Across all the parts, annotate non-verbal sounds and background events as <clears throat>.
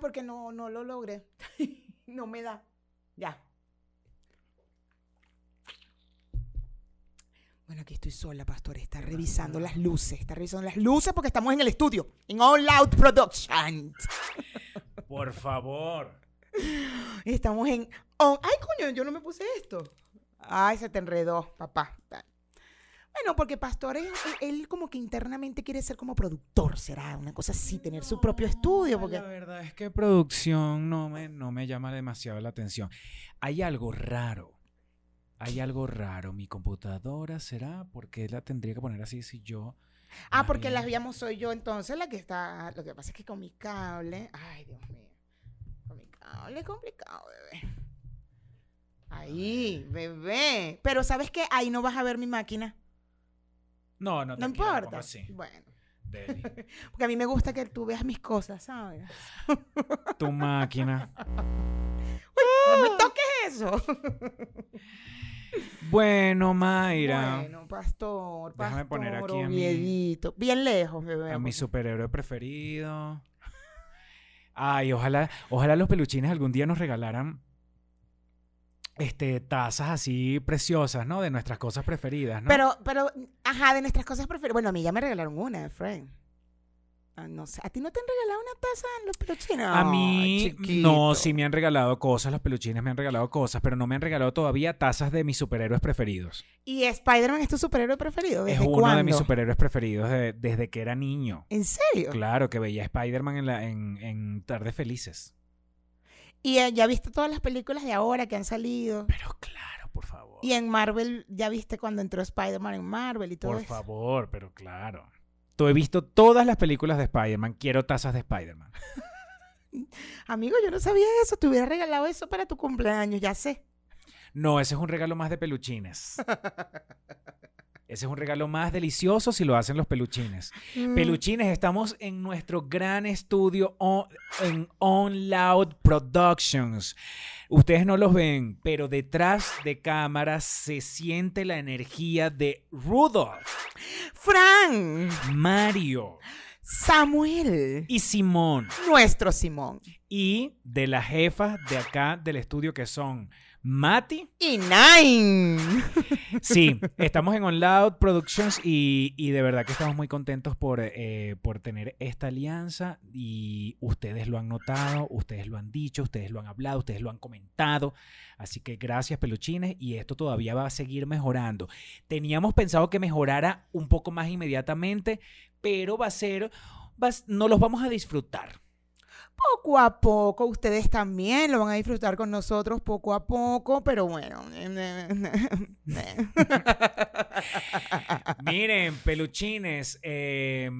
Porque no, no lo logré. <laughs> no me da. Ya. Bueno, aquí estoy sola, pastor. Está revisando las luces. Está revisando las luces porque estamos en el estudio. En All Out Productions. <laughs> Por favor. Estamos en... ay, coño, yo no me puse esto. Ay, se te enredó, papá. Bueno, porque Pastor, él, él como que internamente quiere ser como productor, será una cosa así, tener su propio estudio. Porque... La verdad es que producción no me, no me llama demasiado la atención. Hay algo raro. Hay algo raro. Mi computadora será porque la tendría que poner así si yo. Ah, porque las víamos soy yo entonces la que está. Lo que pasa es que con mi cable. Ay, Dios mío. Con mi cable es complicado, bebé. Ahí, bebé. Pero ¿sabes qué? Ahí no vas a ver mi máquina. No, no, No importa. Así. Bueno. Deli. <laughs> Porque a mí me gusta que tú veas mis cosas, ¿sabes? <laughs> Tu máquina. No me toques eso. <laughs> Bueno, Mayra. Bueno, pastor, pastor. Déjame poner aquí a mi-. Bien lejos, bebé. A mi superhéroe preferido. Ay, ojalá, ojalá los peluchines algún día nos regalaran este, tazas así preciosas, ¿no? De nuestras cosas preferidas, ¿no? Pero, pero, ajá, de nuestras cosas preferidas. Bueno, a mí ya me regalaron una, Frank. Ah, no sé. ¿A ti no te han regalado una taza en los peluchines? A mí, Ay, no, chiquito. sí me han regalado cosas, los peluchines me han regalado cosas, pero no me han regalado todavía tazas de mis superhéroes preferidos. ¿Y Spider-Man es tu superhéroe preferido? Es ¿Desde uno cuándo? de mis superhéroes preferidos de- desde que era niño. ¿En serio? Claro, que veía a Spider-Man en, en, en Tardes Felices. ¿Y eh, ya viste todas las películas de ahora que han salido? Pero claro, por favor. Y en Marvel, ¿ya viste cuando entró Spider-Man en Marvel y todo Por eso? favor, pero claro. Tú he visto todas las películas de Spider-Man. Quiero tazas de Spider-Man. <laughs> Amigo, yo no sabía eso. Te hubiera regalado eso para tu cumpleaños, ya sé. No, ese es un regalo más de peluchines. <laughs> Ese es un regalo más delicioso si lo hacen los peluchines. Mm. Peluchines, estamos en nuestro gran estudio on- en On Loud Productions. Ustedes no los ven, pero detrás de cámaras se siente la energía de Rudolph, Fran, Mario Samuel, y Simón. nuestro Simón. Y de las jefas de acá del estudio que son Mati. Y Nine. <laughs> Sí, estamos en On Loud Productions y, y de verdad que estamos muy contentos por, eh, por tener esta alianza y ustedes lo han notado, ustedes lo han dicho, ustedes lo han hablado, ustedes lo han comentado. Así que gracias peluchines y esto todavía va a seguir mejorando. Teníamos pensado que mejorara un poco más inmediatamente, pero va a ser, va no los vamos a disfrutar. Poco a poco, ustedes también lo van a disfrutar con nosotros poco a poco, pero bueno. <laughs> Miren, peluchines, eh,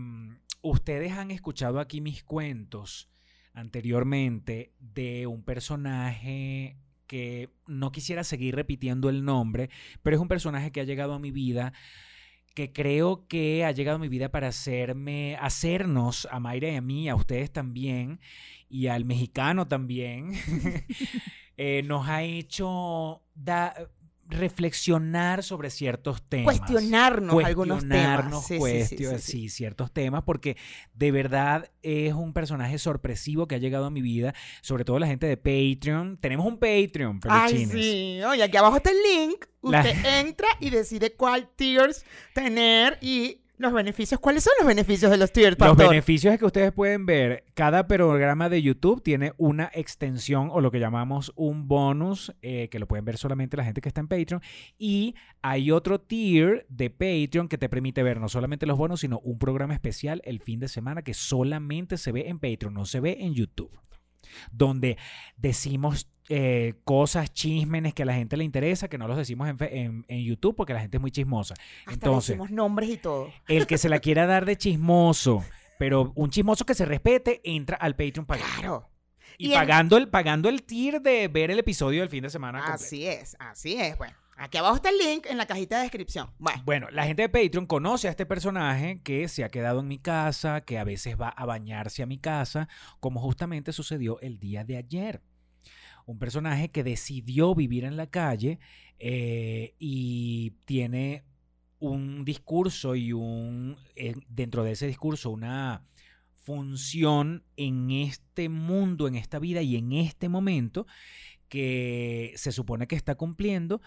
ustedes han escuchado aquí mis cuentos anteriormente de un personaje que no quisiera seguir repitiendo el nombre, pero es un personaje que ha llegado a mi vida que creo que ha llegado mi vida para hacerme, hacernos, a Mayra y a mí, a ustedes también, y al mexicano también, <laughs> eh, nos ha hecho da- reflexionar sobre ciertos temas. Cuestionarnos algunos temas. Cuestionarnos Sí, sí, sí, cuestio- sí, sí. sí, ciertos temas, porque de verdad es un personaje sorpresivo que ha llegado a mi vida, sobre todo la gente de Patreon. Tenemos un Patreon, Ay, peluchines. sí. Oye, aquí abajo está el link. La- Usted entra y decide cuál tiers tener y los beneficios. ¿Cuáles son los beneficios de los tiers, Los pastor? beneficios es que ustedes pueden ver, cada programa de YouTube tiene una extensión o lo que llamamos un bonus, eh, que lo pueden ver solamente la gente que está en Patreon. Y hay otro tier de Patreon que te permite ver no solamente los bonos, sino un programa especial el fin de semana que solamente se ve en Patreon, no se ve en YouTube. Donde decimos eh, cosas, chismenes que a la gente le interesa, que no los decimos en, en- en YouTube porque la gente es muy chismosa. Hasta Entonces, decimos nombres y todo. el que se la quiera dar de chismoso, pero un chismoso que se respete, entra al Patreon pagando. Claro. Y, pagando, el, pagando el tier de ver el episodio del fin de semana. completo. Así es, así es. Bueno, aquí abajo está el link en la cajita de descripción. Bueno, la gente de Patreon conoce a este personaje que se ha quedado en mi casa, que a veces va a bañarse a mi casa, como justamente sucedió el día de ayer. Un personaje que decidió vivir en la calle eh, y tiene un discurso y un eh, dentro de ese discurso una función en este mundo, en esta vida y en este momento que se supone que está cumpliendo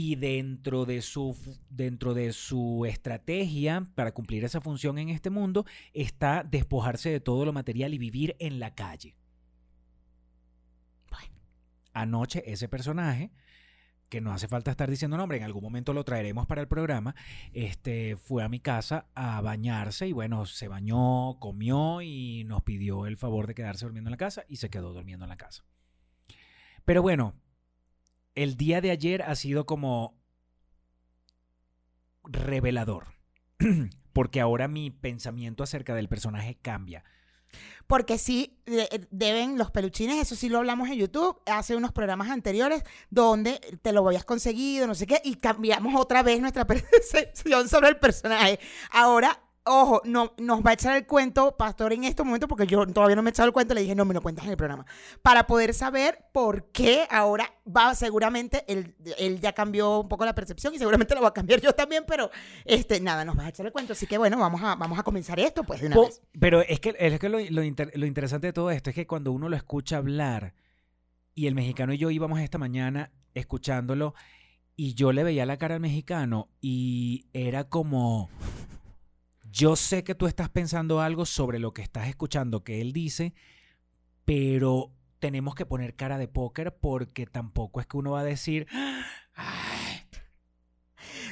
y dentro de su dentro de su estrategia para cumplir esa función en este mundo está despojarse de todo lo material y vivir en la calle. Bueno, anoche ese personaje que no hace falta estar diciendo nombre, en algún momento lo traeremos para el programa, este, fue a mi casa a bañarse y bueno, se bañó, comió y nos pidió el favor de quedarse durmiendo en la casa y se quedó durmiendo en la casa. Pero bueno, el día de ayer ha sido como revelador, <clears throat> porque ahora mi pensamiento acerca del personaje cambia. Porque sí, deben los peluchines, eso sí lo hablamos en YouTube, hace unos programas anteriores donde te lo habías conseguido, no sé qué, y cambiamos otra vez nuestra <laughs> percepción sobre el personaje. Ahora ojo, no, nos va a echar el cuento, Pastor, en este momento, porque yo todavía no me he echado el cuento, le dije, no, me lo cuentas en el programa, para poder saber por qué ahora va, seguramente, él, él ya cambió un poco la percepción y seguramente lo va a cambiar yo también, pero este, nada, nos va a echar el cuento, así que bueno, vamos a, vamos a comenzar esto, pues, de una vez. Pero es que, es que lo, lo, lo interesante de todo esto es que cuando uno lo escucha hablar, y el mexicano y yo íbamos esta mañana escuchándolo, y yo le veía la cara al mexicano y era como yo sé que tú estás pensando algo sobre lo que estás escuchando que él dice, pero tenemos que poner cara de póker porque tampoco es que uno va a decir...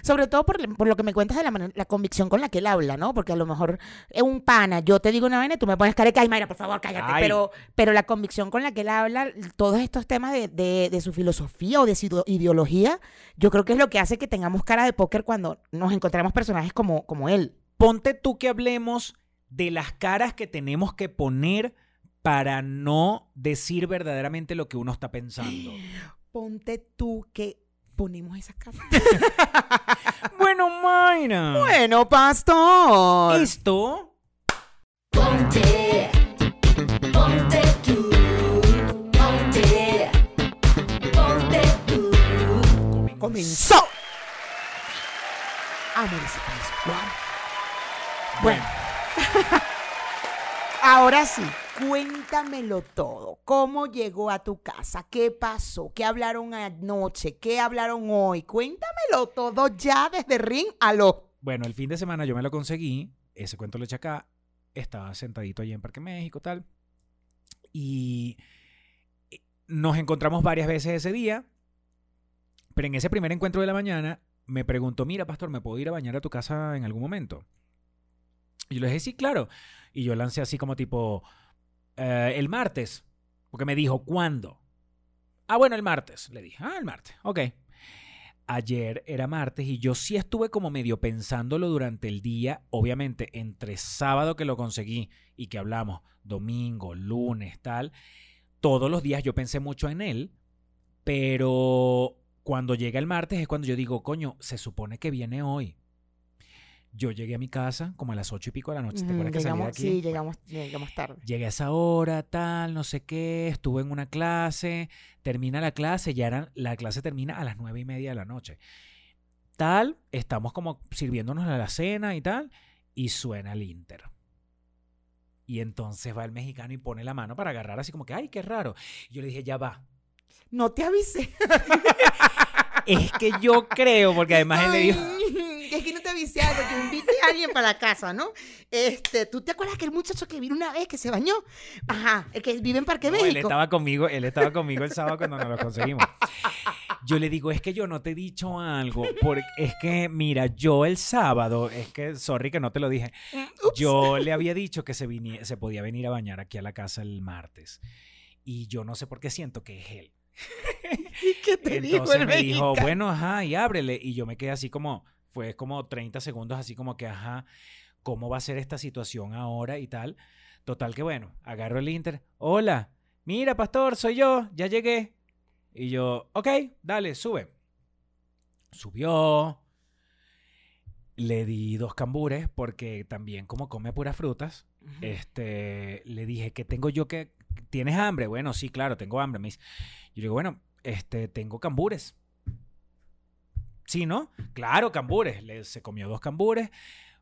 Sobre todo por, lo que me cuentas de la, la, convicción con la que él habla, ¿no? Porque a lo mejor es un pana, yo te digo una vaina y tú me pones cara de ay, Mayra, por favor, cállate. Pero, pero la convicción con la que él habla, todos estos temas de, de, de, su filosofía o de su ideología, yo creo que es lo que hace que tengamos cara de póker cuando nos encontramos personajes como, como él. Ponte tú que hablemos de las caras que tenemos que poner para no decir verdaderamente lo que uno está pensando. <gasps> Ponte tú que ponemos esas caras. <laughs> bueno, Mayra. Bueno, pastor. ¿Esto? Ponte. Ponte tú. Ponte. Ponte tú. Comenzó. Bueno. <laughs> Ahora sí, cuéntamelo todo. ¿Cómo llegó a tu casa? ¿Qué pasó? ¿Qué hablaron anoche? ¿Qué hablaron hoy? Cuéntamelo todo ya desde ring a lo. Bueno, el fin de semana yo me lo conseguí. Ese cuento lo eché acá. Estaba sentadito allí en Parque México, tal. Y nos encontramos varias veces ese día. Pero en ese primer encuentro de la mañana me preguntó, mira, pastor, ¿me puedo ir a bañar a tu casa en algún momento? Y yo le dije, sí, claro. Y yo lancé así como tipo, eh, el martes. Porque me dijo, ¿cuándo? Ah, bueno, el martes. Le dije, ah, el martes. Ok. Ayer era martes y yo sí estuve como medio pensándolo durante el día, obviamente entre sábado que lo conseguí y que hablamos, domingo, lunes, tal, todos los días yo pensé mucho en él, pero cuando llega el martes es cuando yo digo, coño, se supone que viene hoy. Yo llegué a mi casa como a las ocho y pico de la noche. ¿Te acuerdas que salí de aquí? Sí, llegamos, llegamos tarde. Llegué a esa hora, tal, no sé qué. Estuve en una clase. Termina la clase. Ya eran, la clase termina a las nueve y media de la noche. Tal, estamos como sirviéndonos la cena y tal. Y suena el Inter. Y entonces va el mexicano y pone la mano para agarrar así como que, ay, qué raro. Y yo le dije, ya va. No te avisé. <laughs> es que yo creo, porque además él le dijo es que no te avisé algo, que invite a alguien para la casa, ¿no? Este, ¿tú te acuerdas que el muchacho que vino una vez que se bañó? Ajá, el que vive en Parque México. Él estaba conmigo, él estaba conmigo el sábado cuando nos lo conseguimos. Yo le digo, es que yo no te he dicho algo, porque es que, mira, yo el sábado, es que, sorry que no te lo dije, yo le había dicho que se, se podía venir a bañar aquí a la casa el martes. Y yo no sé por qué siento que es él. <laughs> ¿Y qué te Entonces me dijo, bueno, ajá, y ábrele. Y yo me quedé así como, fue como 30 segundos así como que, ajá, ¿cómo va a ser esta situación ahora y tal? Total que bueno, agarro el Inter, hola, mira, pastor, soy yo, ya llegué. Y yo, ok, dale, sube. Subió. Le di dos cambures porque también como come puras frutas, este, le dije que tengo yo que, ¿tienes hambre? Bueno, sí, claro, tengo hambre. Me dice, yo digo, bueno, este, tengo cambures. Sí, ¿no? Claro, cambures. se comió dos cambures.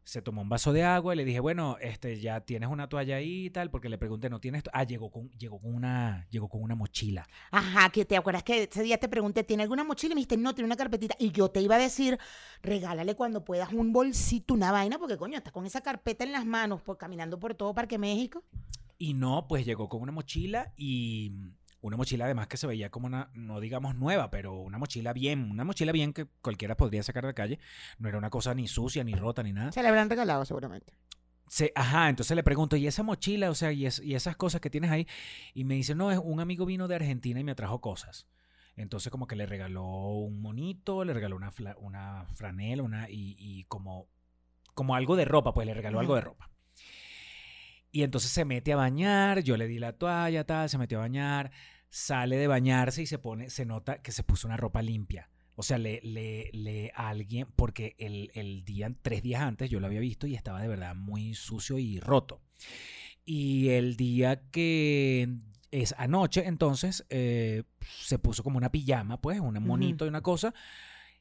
Se tomó un vaso de agua y le dije, bueno, este, ya tienes una toalla ahí y tal, porque le pregunté, ¿no tienes? to-?" Ah, llegó con, llegó con una, llegó con una mochila. Ajá, que te acuerdas que ese día te pregunté, ¿tiene alguna mochila? Y me dijiste, no, tiene una carpetita. Y yo te iba a decir, regálale cuando puedas un bolsito, una vaina, porque coño, estás con esa carpeta en las manos, por, caminando por todo Parque México. Y no, pues llegó con una mochila y una mochila además que se veía como una, no digamos nueva, pero una mochila bien, una mochila bien que cualquiera podría sacar de la calle. No era una cosa ni sucia, ni rota, ni nada. Se le habrán regalado seguramente. Se- ajá, entonces le pregunto, ¿y esa mochila? O sea, ¿y, es- y esas cosas que tienes ahí? Y me dice, no, es un amigo vino de Argentina y me trajo cosas. Entonces como que le regaló un monito, le regaló una, fla- una franela, una, y, y como, como algo de ropa, pues le regaló algo de ropa. Y entonces se mete a bañar, yo le di la toalla, tal, se metió a bañar, sale de bañarse y se pone, se nota que se puso una ropa limpia. O sea, le, le, le a alguien, porque el, el día, tres días antes yo lo había visto y estaba de verdad muy sucio y roto. Y el día que es anoche, entonces, eh, se puso como una pijama, pues, un monito y una cosa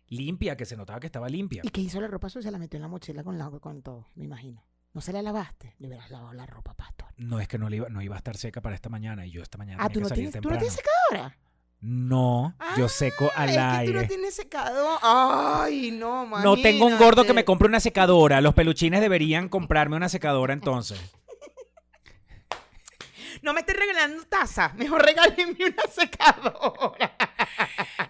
limpia, que se notaba que estaba limpia. ¿Y qué hizo la ropa sucia? La metió en la mochila con, la, con todo, me imagino. ¿No se la lavaste? Le hubieras lavado la ropa, pastor. No es que no, le iba, no iba a estar seca para esta mañana y yo esta mañana Ah, tenía ¿tú que no, salir tienes, ¿tú no tienes secadora? No, yo seco Ah, al es que aire. tú no tienes secador. Ay, no, No tengo un gordo que me compre una secadora. Los peluchines deberían comprarme una secadora entonces. No me estés regalando taza. <laughs> Mejor regálenme una secadora.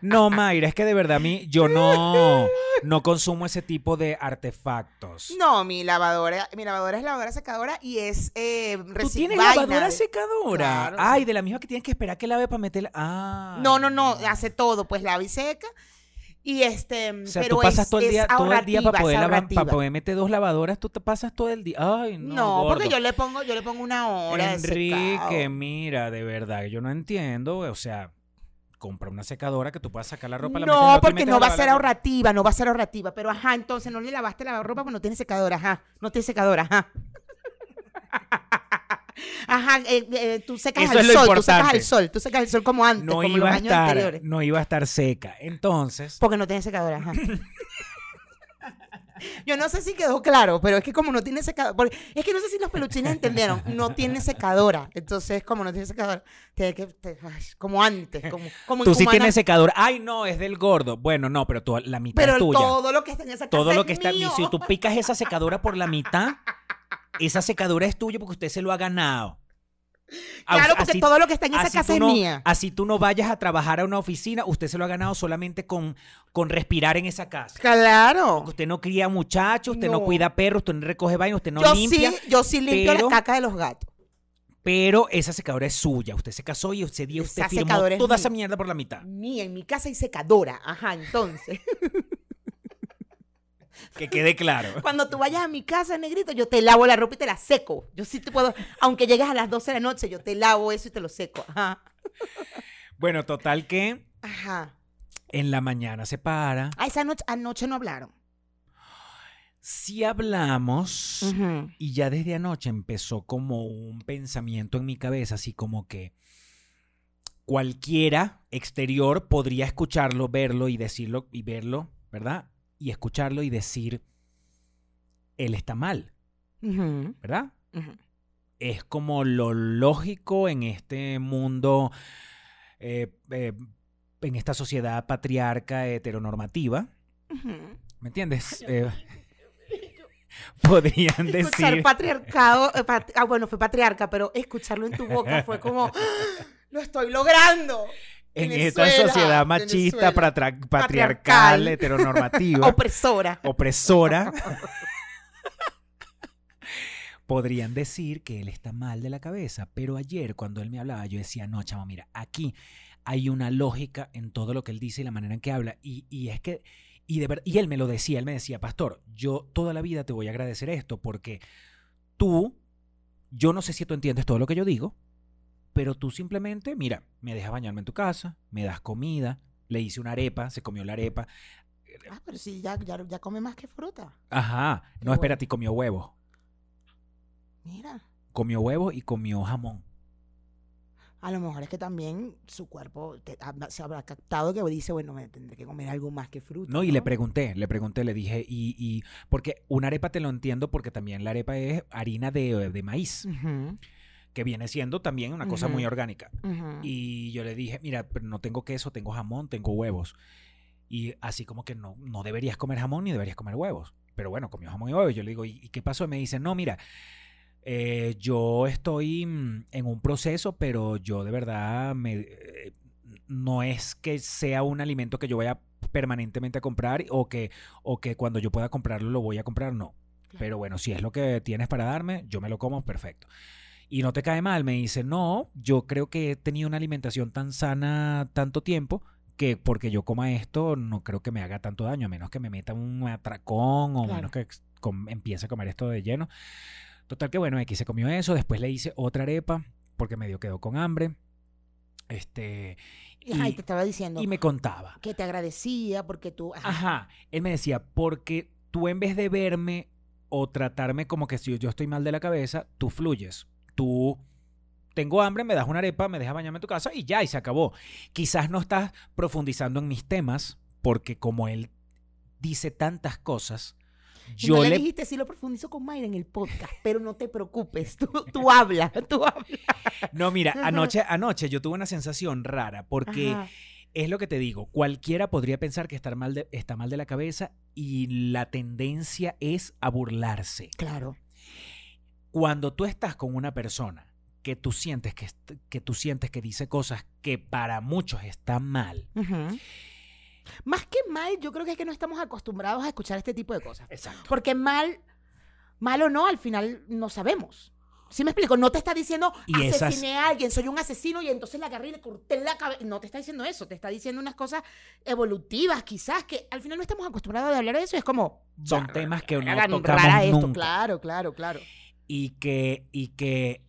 No, Mayra, es que de verdad a mí yo no, <laughs> no consumo ese tipo de artefactos. No, mi lavadora, mi lavadora es lavadora secadora y es eh, ¿Tú tienes lavadora de- secadora? Claro, Ay, de la misma que tienes que esperar que lave para meterla. Ah. No, no, no, hace todo, pues lava y seca. Y este, O sea, pero tú pasas es, todo el día, todo el día para poder, lavar- para poder meter dos lavadoras, tú te pasas todo el día. Ay, no. No, porque gordo. yo le pongo, yo le pongo una hora de Enrique, secado. mira, de verdad, yo no entiendo. O sea, compra una secadora que tú puedas sacar la ropa. la No, porque no va a ser ahorrativa, no va a ser ahorrativa. Pero ajá, entonces no le lavaste la ropa porque no tiene secadora, ajá. No tiene secadora, ajá. <laughs> Ajá, eh, eh, tú secas Eso al sol, tú secas al sol, tú secas al sol como antes, No como los iba, a años estar, anteriores. no iba a estar seca. Entonces, Porque no tiene secadora, ajá. Yo no sé si quedó claro, pero es que como no tiene secadora, es que no sé si los peluchines entendieron, no tiene secadora, entonces como no tiene secadora, tiene que, te- ay, como antes, como, como tú sí tienes secadora. Ay, no, es del gordo. Bueno, no, pero tú- la mitad pero es tuya. todo lo que está en esa casa Todo lo que está. Si tú picas esa secadora por la mitad, esa secadora es tuya porque usted se lo ha ganado. Claro, porque así- todo lo que está en esa casa es no- mía. Así tú no vayas a trabajar a una oficina, usted se lo ha ganado solamente con, con respirar en esa casa. Claro. Usted no cría muchachos, usted no, No. cuida perros, usted no recoge vainas, usted no yo limpia. sí, yo sí limpio pero- la caca de los gatos. Pero esa secadora es suya. Usted se casó y ese día usted Esa firmó es toda esa mierda por la mitad. Mía, en mi casa hay secadora. Ajá, entonces. <laughs> Que quede claro. <laughs> Cuando tú vayas a mi casa, negrito, yo te lavo la ropa y te la seco. Yo sí te puedo, aunque llegues a las 12 de la noche, yo te lavo eso y te lo seco. Ajá. Bueno, total que Ajá. en la mañana se para. Ah, esa noche, anoche no hablaron. Si hablamos y ya desde anoche empezó como un pensamiento en mi cabeza, así como que cualquiera exterior podría escucharlo, verlo y decirlo y verlo, ¿verdad? Y escucharlo y decir, él está mal. ¿verdad? Es como lo lógico en este mundo, eh, eh, en esta sociedad patriarca heteronormativa. ¿Me entiendes? Eh, <laughs> podrían Escuchar decir... patriarcado, eh, pat- ah, bueno, fue patriarca, pero escucharlo en tu boca fue como, <laughs> lo estoy logrando. En esta sociedad machista, patriarcal, Patriarcal. heteronormativa, <laughs> Opresora. opresora, <laughs> podrían decir que él está mal de la cabeza. Pero ayer, cuando él me hablaba, yo decía, no, chamo, mira, aquí hay una lógica en todo lo que él dice y la manera en que habla. Y, y es que, y, de ver- y él me lo decía, él me decía, pastor, yo toda la vida te voy a agradecer esto porque tú, yo no sé si tú entiendes todo lo que yo digo, pero tú simplemente, mira, me dejas bañarme en tu casa, me das comida, le hice una arepa, se comió la arepa. Ah, pero sí, ya, ya, ya come más que fruta. Ajá, Qué no, bueno. espérate, comió huevos. Mira. Comió huevos y comió jamón. A lo mejor es que también su cuerpo te- se habrá captado que dice, bueno, me tendré que comer algo más que fruta. No, y le pregunté, le pregunté, le dije, y, y porque una arepa te lo entiendo porque también la arepa es harina de, de maíz, que viene siendo también una cosa muy orgánica. Y yo le dije, mira, pero no tengo queso, tengo jamón, tengo huevos. Y así como que no, no deberías comer jamón ni deberías comer huevos. Pero bueno, comió jamón y huevos. Yo le digo, ¿y, qué pasó? Y me dice, no, mira, eh, yo estoy mm, en un proceso, pero yo de verdad me, eh, no es que sea un alimento que yo vaya permanentemente a comprar o que, o que cuando yo pueda comprarlo lo voy a comprar, no. Claro. Pero bueno, si es lo que tienes para darme, yo me lo como, perfecto. Y no te cae mal, me dice, no, yo creo que he tenido una alimentación tan sana tanto tiempo que porque yo coma esto no creo que me haga tanto daño, a menos que me meta un atracón o Claro. menos que empiece a comer esto de lleno. Total que bueno, aquí se comió eso, después le hice otra arepa porque medio quedó con hambre. Este, y- te estaba diciendo y me contaba. que te agradecía porque tú... ajá, Ajá, él me decía, porque tú en vez de verme o tratarme como que si yo estoy mal de la cabeza, tú fluyes. Tú tengo hambre, me das una arepa, me dejas bañarme en tu casa y ya, y se acabó. Quizás no estás profundizando en mis temas, porque como él dice tantas cosas, yo no le, le... dijiste, sí lo profundizo con Mayra en el podcast, pero no te preocupes, tú, tú hablas, <laughs> tú hablas. No, mira, <laughs> anoche, anoche yo tuve una sensación rara, porque Ajá. es lo que te digo, cualquiera podría pensar que estar mal de- está mal de la cabeza y la tendencia es a burlarse. Claro. Cuando tú estás con una persona que tú sientes que, que tú sientes que dice cosas que para muchos están mal. Más que mal, yo creo que es que no estamos acostumbrados a escuchar este tipo de cosas. Exacto. Porque mal, mal o no, al final no sabemos. ¿Sí me explico? No te está diciendo Y esas- a alguien, soy un asesino y entonces la agarré y le corté la cabeza. No te está diciendo eso, te está diciendo unas cosas evolutivas, quizás, que al final no estamos acostumbrados a hablar de eso. Es como. Son "Bah, temas que no tocamos rara esto". nunca. Claro, claro, claro. Y que, y que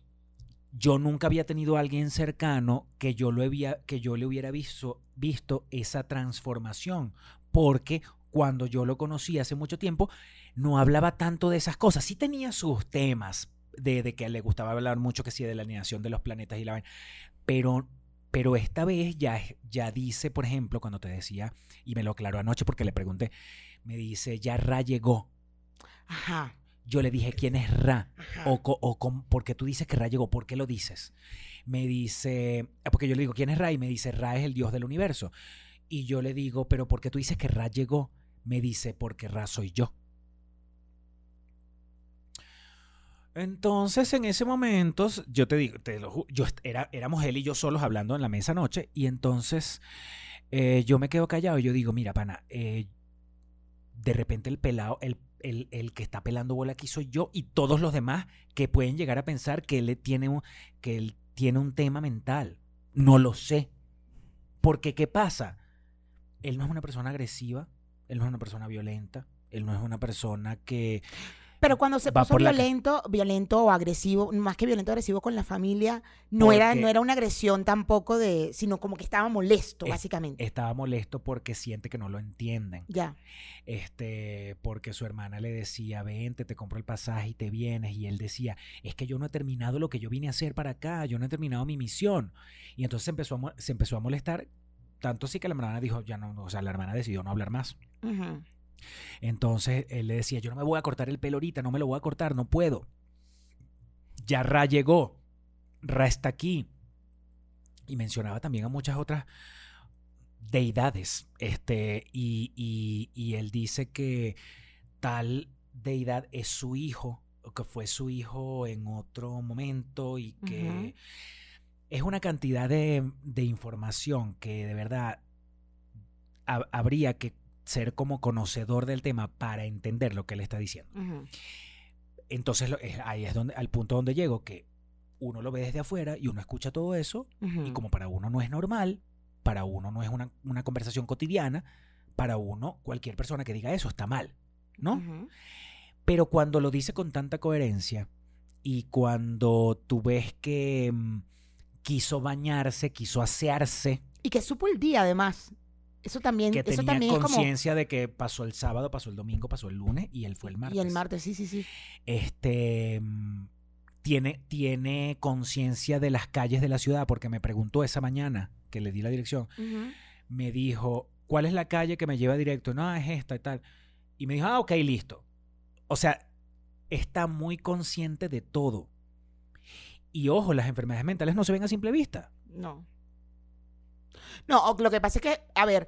yo nunca había tenido a alguien cercano que yo, lo había, que yo le hubiera visto, visto esa transformación. Porque cuando yo lo conocí hace mucho tiempo, no hablaba tanto de esas cosas. Sí tenía sus temas de, de que le gustaba hablar mucho que sí de la alineación de los planetas y la vaina. Pero, pero esta vez ya, ya dice, por ejemplo, cuando te decía, y me lo aclaró anoche porque le pregunté, me dice, ya Ra llegó. Ajá. Yo le dije, ¿quién es Ra? O, o com- ¿por qué tú dices que Ra llegó? ¿Por qué lo dices? Me dice, ah, porque yo le digo, ¿quién es Ra? Y me dice, Ra es el dios del universo. Y yo le digo, ¿pero por qué tú dices que Ra llegó? Me dice, porque Ra soy yo. Entonces, en ese momento, yo te digo, te lo yo era, éramos él y yo solos hablando en la mesa anoche, y entonces eh, yo me quedo callado y yo digo, mira, pana, eh, de repente el pelado, el, el, el que está pelando bola aquí soy yo y todos los demás que pueden llegar a pensar que él tiene un, que él tiene un tema mental. No lo sé. Porque, ¿qué pasa? Él no es una persona agresiva, él no es una persona violenta, él no es una persona que... Pero cuando se puso violento, violento o agresivo, más que violento agresivo con la familia, no era, no era una agresión tampoco de, sino como que estaba molesto, Es- básicamente. Estaba molesto porque siente que no lo entienden. ya. este, porque su hermana le decía, vente, te compro el pasaje y te vienes, y él decía, es que yo no he terminado lo que yo vine a hacer para acá, yo no he terminado mi misión. Y entonces se empezó a, se empezó a molestar, tanto así que la hermana dijo, ya no, o sea, la hermana decidió no hablar más. Ujú. Entonces él le decía, yo no me voy a cortar el pelo ahorita, no me lo voy a cortar, no puedo. Ya Ra llegó, Ra está aquí. Y mencionaba también a muchas otras deidades. Este, y, y- y él dice que tal deidad es su hijo, o que fue su hijo en otro momento y que es una cantidad de, de información que de verdad ha- habría que ser como conocedor del tema para entender lo que él está diciendo. Entonces lo- ahí es donde, al punto donde llego, que uno lo ve desde afuera y uno escucha todo eso y como para uno no es normal, para uno no es una, una conversación cotidiana, para uno cualquier persona que diga eso está mal, ¿no? Pero cuando lo dice con tanta coherencia y cuando tú ves que mm, quiso bañarse, quiso asearse, Y que supo el día, además. Eso también, que eso tenía como... conciencia de que pasó el sábado, pasó el domingo, pasó el lunes y él fue el martes. Y el martes, sí, sí, sí. Este mm, tiene, tiene conciencia de las calles de la ciudad, porque me preguntó esa mañana que le di la dirección, me dijo, ¿cuál es la calle que me lleva directo? No, es esta y tal. Y me dijo, ah, ok, listo. O sea, está muy consciente de todo. Y ojo, las enfermedades mentales no se ven a simple vista. No. No, lo que pasa es que, a ver,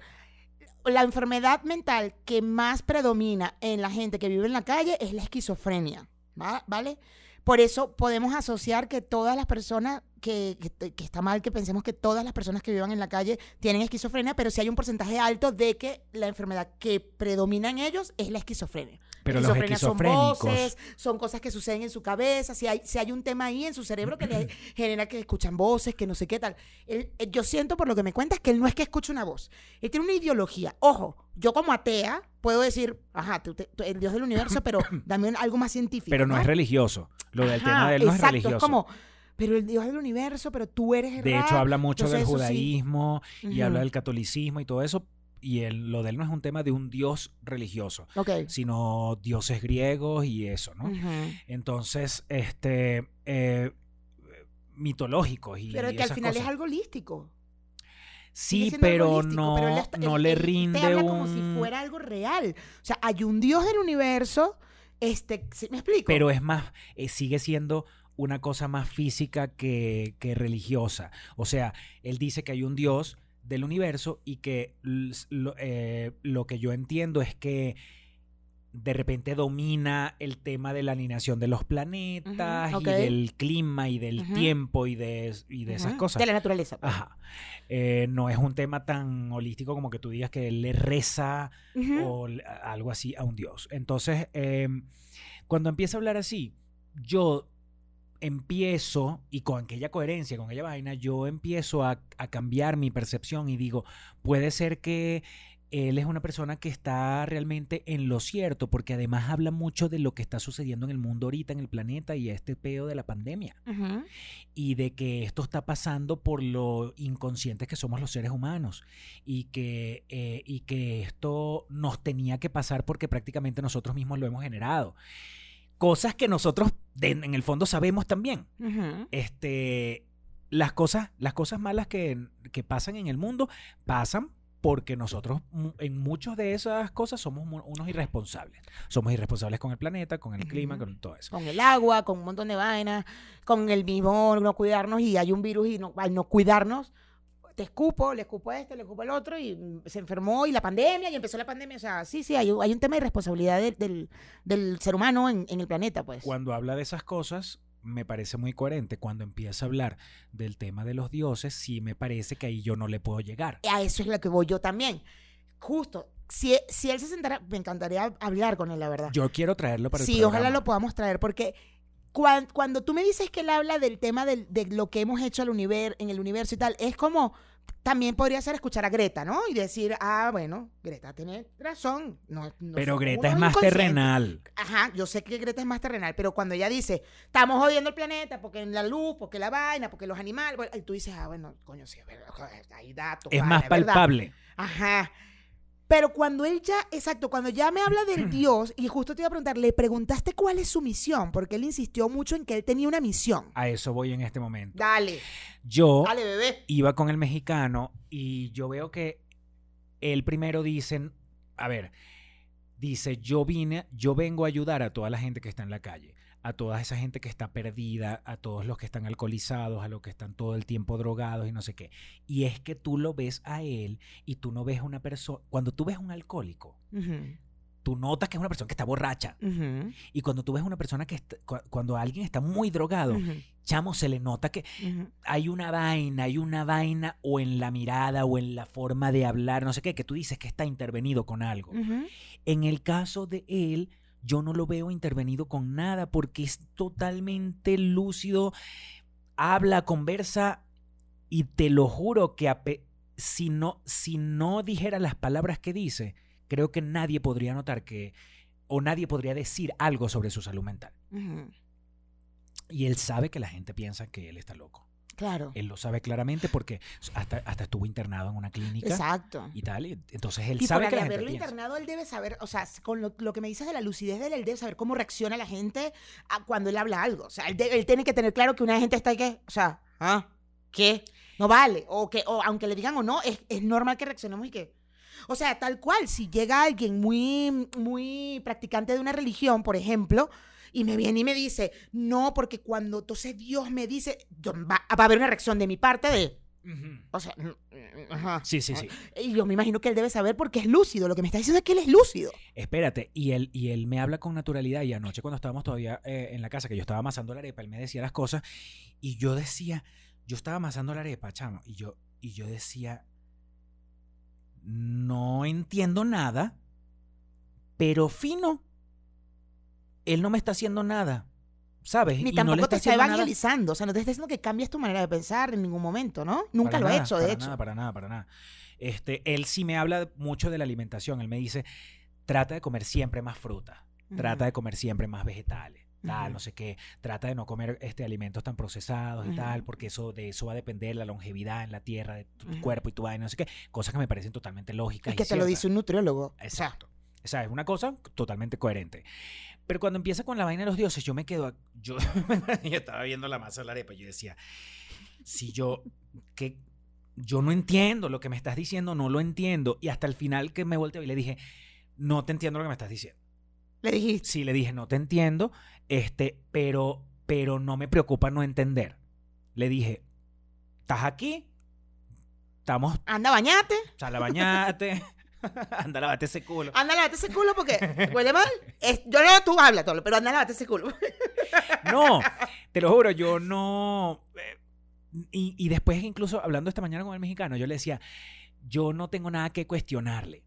la enfermedad mental que más predomina en la gente que vive en la calle es la esquizofrenia, ¿va- ¿vale? Por eso podemos asociar que todas las personas, que, que- que está mal que pensemos que todas las personas que vivan en la calle tienen esquizofrenia, pero sí hay un porcentaje alto de que la enfermedad que predomina en ellos es la esquizofrenia. Pero los Esquizofrenia son esquizofrénicos. voces, son cosas que suceden en su cabeza, si hay, si hay un tema ahí en su cerebro que le <clears throat> genera que escuchan voces, que no sé qué tal. Él- eh, yo siento por lo que me cuentas que él no es que escuche una voz, él tiene una ideología. Ojo, yo como atea puedo decir, ajá, tú- tú- el Dios del universo, pero <clears throat> dame algo más científico. Pero no es religioso. Lo del Ajá, tema de él no es exacto, religioso. como, pero el Dios del universo, pero tú eres De hecho, habla mucho del entonces sí. judaísmo y Ujú. habla del catolicismo y todo eso. Y el- lo de él no es un tema de un dios religioso, Ok. sino dioses griegos y eso, ¿no? Entonces, este, eh, mitológicos y Pero que al final cosas. es algo holístico. Sí, pero no, pero él está- no él- le él te rinde habla un... como si fuera algo real. O sea, hay un Dios del universo, este, ¿sí ¿me explico? Pero es más, eh, sigue siendo una cosa más física que, que religiosa. O sea, él dice que hay un Dios del universo y que lo, eh, lo que yo entiendo es que de repente domina el tema de la alineación de los planetas y del clima y del tiempo y de, y de esas cosas. De la naturaleza. pues. Ajá. Eh, no es un tema tan holístico como que tú digas que él le reza o algo así a un dios. Entonces, eh, cuando empieza a hablar así, yo empiezo, y con aquella coherencia, con aquella vaina, yo empiezo a, a cambiar mi percepción y digo, puede ser que él es una persona que está realmente en lo cierto, porque además habla mucho de lo que está sucediendo en el mundo ahorita, en el planeta y este peo de la pandemia y de que esto está pasando por lo inconscientes que somos los seres humanos y que, eh, y que esto nos tenía que pasar porque prácticamente nosotros mismos lo hemos generado. Cosas que nosotros de- en el fondo sabemos también. Este, las, cosas, las cosas malas que, que pasan en el mundo pasan porque nosotros en muchas de esas cosas somos unos irresponsables. Somos irresponsables con el planeta, con el clima, con todo eso. Con el agua, con un montón de vainas, con el mismo no cuidarnos y hay un virus y no, al no cuidarnos, te escupo, le escupo a este, le escupo al otro y mm, se enfermó y la pandemia y empezó la pandemia. O sea, sí, sí, hay, un- hay un tema de responsabilidad del, del, del ser humano en, en el planeta, pues. Cuando habla de esas cosas, me parece muy coherente. Cuando empieza a hablar del tema de los dioses, sí me parece que ahí yo no le puedo llegar. A eso es lo que voy yo también. Justo, si, si él se sentara, me encantaría hablar con él, la verdad. Yo quiero traerlo para el Sí, ojalá lo podamos traer, porque cuan- cuando, tú me dices que él habla del tema del- de lo que hemos hecho al univer- en el universo y tal, es como, también podría ser escuchar a Greta, ¿no? Y decir, ah, bueno, Greta tiene razón. No, no Pero Greta es más terrenal. Ajá, yo sé que Greta es más terrenal, pero cuando ella dice, estamos jodiendo el planeta, porque en la luz, porque la vaina, porque los animales, bueno, y tú dices, ah, bueno, coño, sí, es verdad, joder, hay datos. Es más es verdad. palpable. Ajá. Pero cuando él ya, exacto, cuando ya me habla del <clears throat> Dios, y justo te iba a preguntar, le preguntaste cuál es su misión, porque él insistió mucho en que él tenía una misión. A eso voy en este momento. Dale, Yo dale, bebé. iba con el mexicano y yo veo que él primero dicen, a ver, dice, yo vine, yo vengo a ayudar a toda la gente que está en la calle, a toda esa gente que está perdida, a todos los que están alcoholizados, a los que están todo el tiempo drogados y no sé qué. Y es que tú lo ves a él y tú no ves una persona, cuando tú ves un alcohólico, tú notas que es una persona que está borracha. Y cuando tú ves una persona que está, cu- cuando alguien está muy drogado, chamo, se le nota que hay una vaina, hay una vaina o en la mirada o en la forma de hablar, no sé qué, que tú dices que está intervenido con algo. En el caso de él, yo no lo veo intervenido con nada porque es totalmente lúcido, habla, conversa y te lo juro que si no, si no dijera las palabras que dice, creo que nadie podría notar que o nadie podría decir algo sobre su salud mental. Y él sabe que la gente piensa que él está loco. Claro. Él lo sabe claramente porque hasta, hasta estuvo internado en una clínica Exacto. y tal. y entonces él Y sabe que la gente haberlo piensa. internado, él debe saber, o sea, con lo, lo que me dices de la lucidez de él, él debe saber cómo reacciona la gente a cuando él habla algo. O sea, él, de- él tiene que tener claro que una gente está ahí que, o sea, ¿ah? ¿Qué? No vale. O que, o aunque le digan o no, es, es normal que reaccionemos y que. O sea, tal cual, si llega alguien muy, muy practicante de una religión, por ejemplo, y me viene y me dice, no, porque cuando entonces Dios me dice, va, va a haber una reacción de mi parte de, o sea, mm, mm, ajá. Sí, sí, sí. Y yo me imagino que él debe saber porque es lúcido. Lo que me está diciendo es que él es lúcido. Espérate, y él, y él me habla con naturalidad. Y anoche, cuando estábamos todavía eh, en la casa, que yo estaba amasando la arepa, él me decía las cosas. Y yo decía, yo estaba amasando la arepa, chamo. Y yo, y yo decía, no entiendo nada, pero fino. Él no me está haciendo nada, ¿sabes? Ni Y no tampoco le te está está haciendo nada. evangelizando. O sea, no te está diciendo que cambies tu manera de pensar en ningún momento, ¿no? Nunca Para lo ha nada, hecho, de para hecho. Nada, para nada, para nada. Este, él sí me habla mucho de la alimentación. Él me dice, trata de comer siempre más fruta. Trata de comer siempre más vegetales, tal, Ujú. no sé qué. Trata de no comer este, alimentos tan procesados y Ujú. tal, porque eso de eso va a depender la longevidad en la tierra de tu Ujú. cuerpo y tu vaina, no sé qué. Cosas que me parecen totalmente lógicas. Y que te lo ciertas. dice un nutriólogo. Exacto. O sea, es una cosa totalmente coherente. Pero cuando empieza con la vaina de los dioses, yo me quedo. a- Yo, <laughs> yo estaba viendo la masa de la arepa y yo decía, si yo. que Yo no entiendo lo que me estás diciendo, no lo entiendo. Y hasta el final que me volteé y le dije, no te entiendo lo que me estás diciendo. le dijiste. Sí, le dije, no te entiendo, este, pero, pero no me preocupa no entender. Le dije, ¿estás aquí? Estamos, Anda, bañate. sal a bañarte, <laughs> anda, lavate ese culo. Anda, lavate ese culo porque huele mal. Es- yo no, tú habla todo, pero anda, lavate ese culo. <laughs> No, te lo juro, yo no. eh, Y, y después, incluso hablando esta mañana con el mexicano, yo le decía, yo no tengo nada que cuestionarle.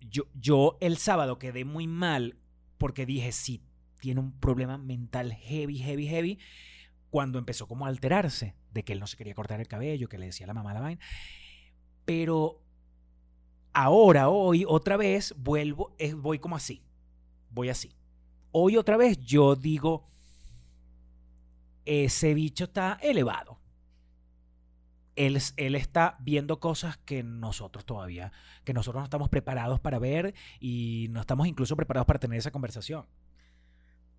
Yo, yo el sábado quedé muy mal porque dije, sí, tiene un problema mental heavy, heavy, heavy, cuando empezó como a alterarse, de que él no se quería cortar el cabello, que le decía a la mamá la vaina. Pero ahora, hoy, otra vez, vuelvo, voy como así, voy así. Hoy otra vez yo digo, ese bicho está elevado. Él, él está viendo cosas que nosotros todavía, que nosotros no estamos preparados para ver y no estamos incluso preparados para tener esa conversación.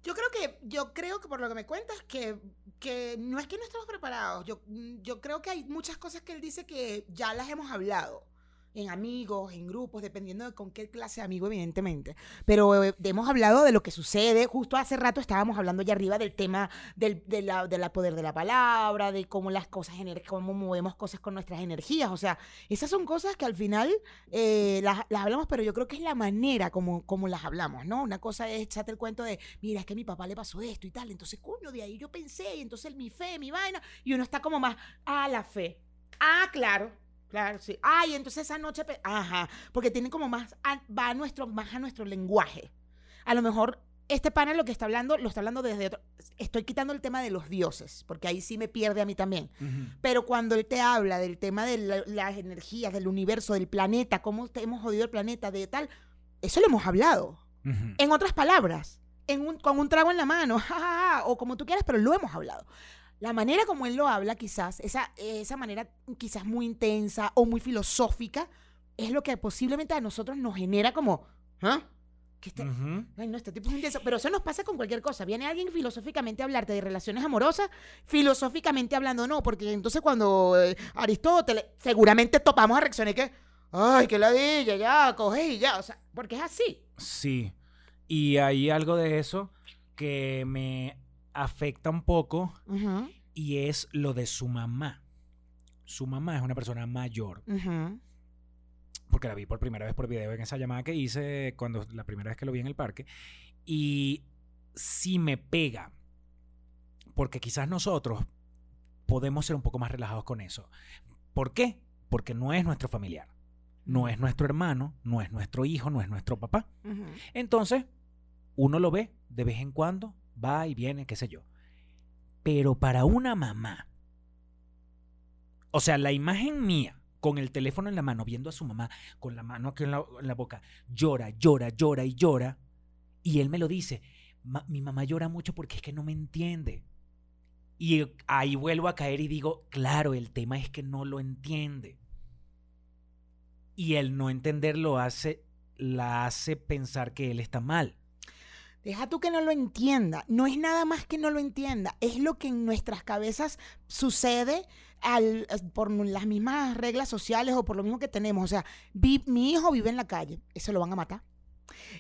Yo creo que, yo creo que por lo que me cuentas, que, que no es que no estamos preparados. Yo, yo creo que hay muchas cosas que él dice que ya las hemos hablado. En amigos, en grupos, dependiendo de con qué clase de amigo, evidentemente. Pero eh, hemos hablado de lo que sucede. Justo hace rato estábamos hablando allá arriba del tema del de la, de la poder de la palabra, de cómo las cosas, cómo movemos cosas con nuestras energías. O sea, esas son cosas que al final eh, las, las hablamos, pero yo creo que es la manera como, como las hablamos, ¿no? Una cosa es echarte el cuento de, mira, es que a mi papá le pasó esto y tal, entonces, coño, de ahí yo pensé, y entonces mi fe, mi vaina, y uno está como más, ah, la fe. Ah, claro. Claro, sí. Ay, entonces esa noche, ajá, porque tiene como más, a- va a nuestro, más a nuestro lenguaje. A lo mejor este pana lo que está hablando, lo está hablando desde otro, estoy quitando el tema de los dioses, porque ahí sí me pierde a mí también. Pero cuando él te habla del tema de la- las energías, del universo, del planeta, cómo te- hemos jodido el planeta, de tal, eso lo hemos hablado. En otras palabras, en un- con un trago en la mano, <laughs> ja, ja, ja, o como tú quieras, pero lo hemos hablado. La manera como él lo habla, quizás, esa, esa manera quizás muy intensa o muy filosófica, es lo que posiblemente a nosotros nos genera como, ¿ah? ¿Qué este-. Ay, no, este tipo es intenso. Pero eso nos pasa con cualquier cosa. Viene alguien filosóficamente a hablarte de relaciones amorosas, filosóficamente hablando no, porque entonces cuando eh, Aristóteles, seguramente topamos a reacciones que, ay, qué ladilla, ya, coge y ya. O sea, porque es así. Sí. Y hay algo de eso que me afecta un poco y es lo de su mamá. Su mamá es una persona mayor, porque la vi por primera vez por video en esa llamada que hice cuando la primera vez que lo vi en el parque. Y sí me pega, porque quizás nosotros podemos ser un poco más relajados con eso. ¿Por qué? Porque no es nuestro familiar, no es nuestro hermano, no es nuestro hijo, no es nuestro papá. Entonces, uno lo ve de vez en cuando, va y viene, qué sé yo. Pero para una mamá, o sea, la imagen mía con el teléfono en la mano, viendo a su mamá con la mano aquí en la, boca, llora, llora, llora y llora, y él me lo dice, "Ma- mi mamá llora mucho porque es que no me entiende. Y ahí vuelvo a caer y digo, claro, el tema es que no lo entiende. Y el no entenderlo hace, la hace pensar que él está mal. Deja tú que no lo entienda. No es nada más que no lo entienda. Es lo que en nuestras cabezas sucede al- por las mismas reglas sociales o por lo mismo que tenemos. O sea, vi- mi hijo vive en la calle. Ese lo van a matar.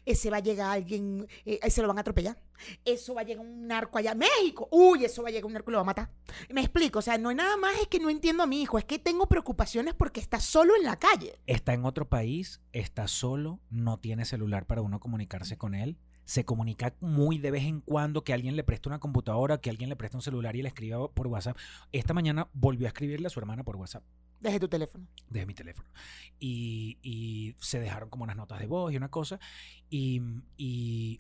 Ese va a llegar alguien, eh, ese lo van a atropellar. Eso va a llegar un narco allá. ¡México! Uy, eso va a llegar un narco y lo va a matar. Me explico. O sea, no es nada más es que no entiendo a mi hijo. Es que tengo preocupaciones porque está solo en la calle. Está en otro país, está solo, no tiene celular para uno comunicarse con él. Se comunica muy de vez en cuando que alguien le presta una computadora, que alguien le presta un celular y le escriba por WhatsApp. Esta mañana volvió a escribirle a su hermana por WhatsApp. Desde tu teléfono. desde mi teléfono. Y, y se dejaron como unas notas de voz y una cosa. Y, y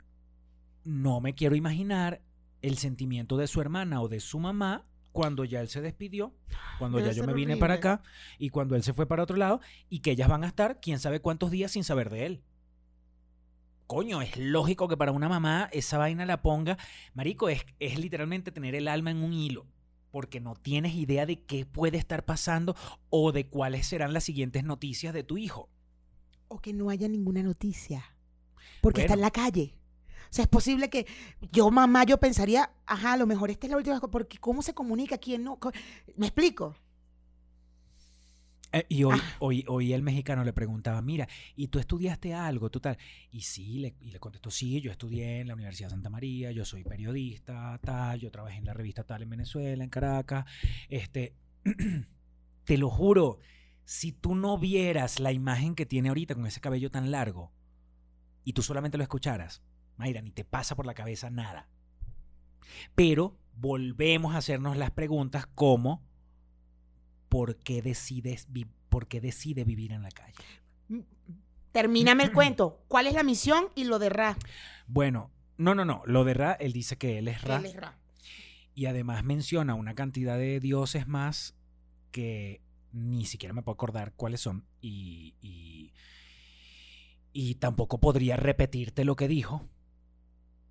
no me quiero imaginar el sentimiento de su hermana o de su mamá cuando ya él se despidió, cuando Debe ya yo me vine para acá y cuando él se fue para otro lado y que ellas van a estar quién sabe cuántos días sin saber de él. Coño, es lógico que para una mamá esa vaina la ponga. Marico, es, es literalmente tener el alma en un hilo. Porque no tienes idea de qué puede estar pasando o de cuáles serán las siguientes noticias de tu hijo. o que no haya ninguna noticia. Porque está en la calle. O sea, es posible que yo, mamá, yo pensaría, ajá, a lo mejor esta es la última cosa, porque ¿cómo se comunica? ¿Quién no? ¿Me explico? Eh, y hoy, hoy, hoy el mexicano le preguntaba, mira, ¿y tú estudiaste algo? ¿Tú tal? Y sí, le, y le contestó, sí, yo estudié en la Universidad de Santa María, yo soy periodista, tal, yo trabajé en la revista tal en Venezuela, en Caracas. Este, <clears throat> te lo juro, si tú no vieras la imagen que tiene ahorita con ese cabello tan largo y tú solamente lo escucharas, Mayra, ni te pasa por la cabeza nada. Pero volvemos a hacernos las preguntas como ¿por qué decides por qué decide vivir en la calle? Termíname el cuento. ¿Cuál es la misión y lo de Ra? Bueno, no, no, no. Lo de Ra, él dice que él es Ra. Él es Ra. Y además menciona una cantidad de dioses más que ni siquiera me puedo acordar cuáles son. Y, y, y tampoco podría repetirte lo que dijo.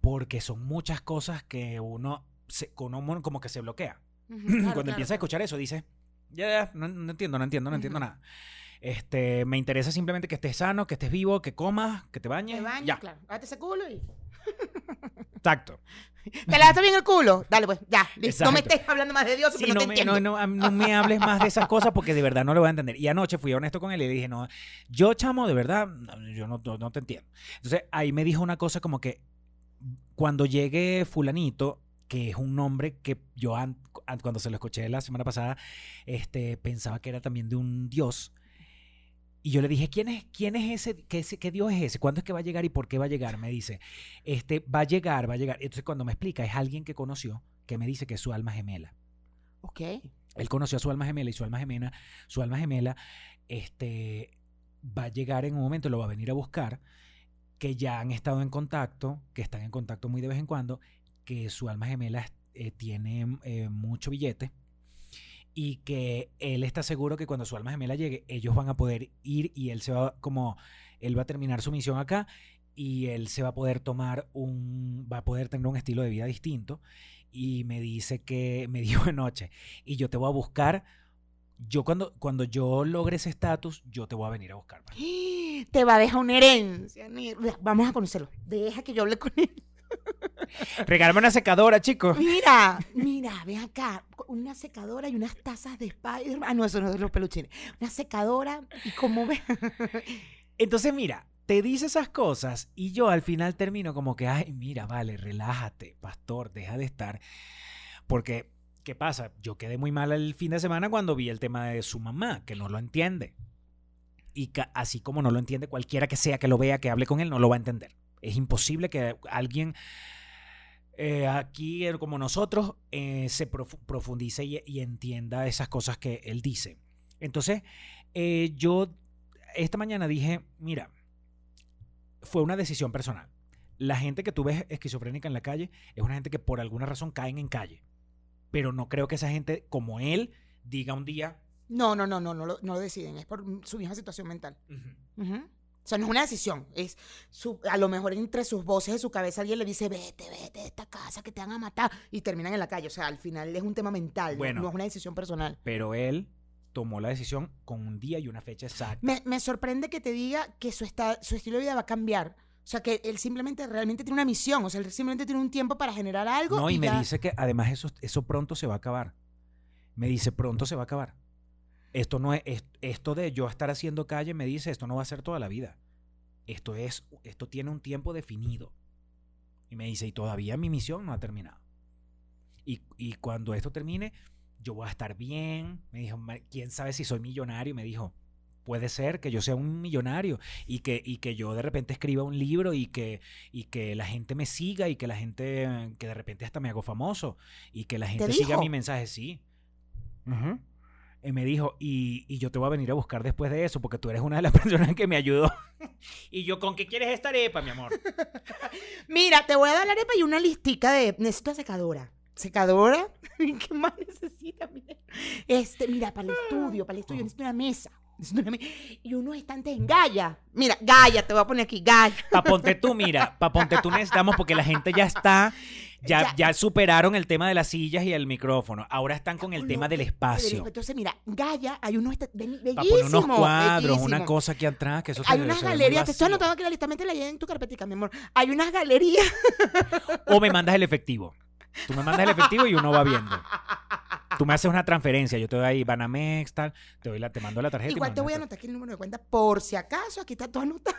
Porque son muchas cosas que uno, se, uno como que se bloquea. Ujú, Cuando claro, claro, empieza a escuchar eso, dice, ya, ya, no, no entiendo, no entiendo, no entiendo nada. Este, me interesa simplemente que estés sano, que estés vivo, que comas, que te bañes. Te bañas, ya, claro. Date ese culo y... <laughs> exacto. ¿Te lavaste bien el culo? Dale, pues, ya. No me estés hablando más de Dios Sí, porque no, no, te me, entiendo. no, me hables más de esas <laughs> cosas porque de verdad no lo voy a entender. Y anoche fui honesto con él y le dije, no, yo chamo, de verdad, yo no, no- no te entiendo. Entonces ahí me dijo una cosa como que cuando llegue fulanito, que es un nombre que yo an- an- cuando se lo escuché la semana pasada, este, pensaba que era también de un dios. Y yo le dije, ¿quién es, quién es ese, qué, ese- qué Dios es ese? ¿Cuándo es que va a llegar y por qué va a llegar? Me dice, este, va a llegar, va a llegar. Entonces cuando me explica, es alguien que conoció, que me dice que es su alma gemela. Ok. Él conoció a su alma gemela y su alma gemela, su alma gemela, este, va a llegar en un momento, lo va a venir a buscar, que ya han estado en contacto, que están en contacto muy de vez en cuando, que su alma gemela eh, tiene eh, mucho billete y que él está seguro que cuando su alma gemela llegue, ellos van a poder ir y él se va como, él va a terminar su misión acá y él se va a poder tomar un, va a poder tener un estilo de vida distinto y me dice que, me <laughs> dijo anoche, y yo te voy a buscar, yo cuando, cuando yo logre ese estatus, yo te voy a venir a buscar. man. <gasps> Te va a dejar una herencia. Vamos a conocerlo. Deja que yo hable con él. Regálame una secadora, chicos. Mira, mira, ven acá. Una secadora y unas tazas de Spider. Ah, no, eso no es de los peluchines. Una secadora y como ve. <laughs> Entonces, mira, te dice esas cosas y yo al final termino como que, ay, mira, vale, relájate, pastor, deja de estar. Porque, ¿qué pasa? Yo quedé muy mal el fin de semana cuando vi el tema de su mamá, que no lo entiende. Y así como no lo entiende cualquiera que sea que lo vea, que hable con él, no lo va a entender. Es imposible que alguien eh, aquí, eh, como nosotros, eh, se profu- profundice y, y entienda esas cosas que él dice. Entonces, eh, yo esta mañana dije, mira, fue una decisión personal. La gente que tú ves esquizofrénica en la calle es una gente que por alguna razón caen en calle. Pero no creo que esa gente, como él, diga un día, No, no, no, no, no lo, no lo deciden. Es por su misma situación mental. Ujú. O sea, no es una decisión. Es su- a lo mejor entre sus voces de su cabeza alguien le dice, vete, vete de esta casa que te van a matar. Y terminan en la calle. O sea, al final es un tema mental, no- Bueno. no, es una decisión personal. Pero él tomó la decisión con un día y una fecha exacta. Me, me sorprende que te diga que su, esta- su estilo de vida va a cambiar. O sea, que él simplemente realmente tiene una misión. O sea, él simplemente tiene un tiempo para generar algo. No, y, me ya- dice que además eso, eso pronto se va a acabar. Me dice, pronto se va a acabar. Esto no es, es- esto de yo estar haciendo calle, me dice, esto no va a ser toda la vida. Esto es, esto tiene un tiempo definido. Y me dice, y todavía mi misión no ha terminado. Y, y cuando esto termine, yo voy a estar bien. Me dijo, "Ma- quién sabe si soy millonario. Me dijo, puede ser que yo sea un millonario y que, y que yo de repente escriba un libro y que, y que la gente me siga y que la gente, que de repente hasta me hago famoso y que la gente siga mi mensaje, sí. Ujú. Y me dijo, y, y yo te voy a venir a buscar después de eso porque tú eres una de las <laughs> personas que me ayudó. <laughs> y yo, ¿con qué quieres esta arepa, mi amor? <laughs> Mira, te voy a dar la arepa y una listica de. Necesito secadora. ¿Secadora? ¿Qué más necesitas? Mira, este, mira, para el estudio, para el estudio, necesito una mesa. Y unos estantes en Gaia. Mira, Gaia, te voy a poner aquí, Gaia. Pa' ponte tú, mira, pa' ponte tú necesitamos porque la gente ya está, ya, Ya. ya superaron el tema de las sillas y el micrófono. Ahora están con el No, tema del que- espacio. Entonces, mira, Gaia, hay unos esta- be- Para poner unos bellísimos, cuadros, una bellísimos. cosa aquí atrás, que eso Hay se- unas galerías, te estoy anotando aquí la lista, ahí en tu carpetica, mi amor. Hay unas galerías. O me mandas el efectivo. Tú me mandas el efectivo y uno va viendo. Tú me haces una transferencia, yo te doy ahí Banamex, tal, te, doy la, te mando la tarjeta. Igual te voy a anotar aquí el número de cuenta por si acaso, aquí está todo anotado.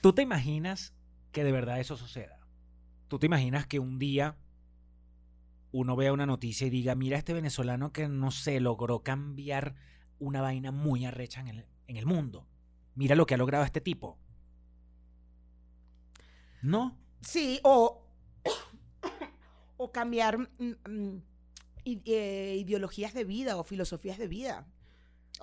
¿Tú te imaginas que de verdad eso suceda? ¿Tú te imaginas que un día uno vea una noticia y diga, mira este venezolano que no sé, logró cambiar una vaina muy arrecha en el, en el mundo? Mira lo que ha logrado este tipo. No. Sí, o, o cambiar mm, mm, eh, ideologías de vida o filosofías de vida.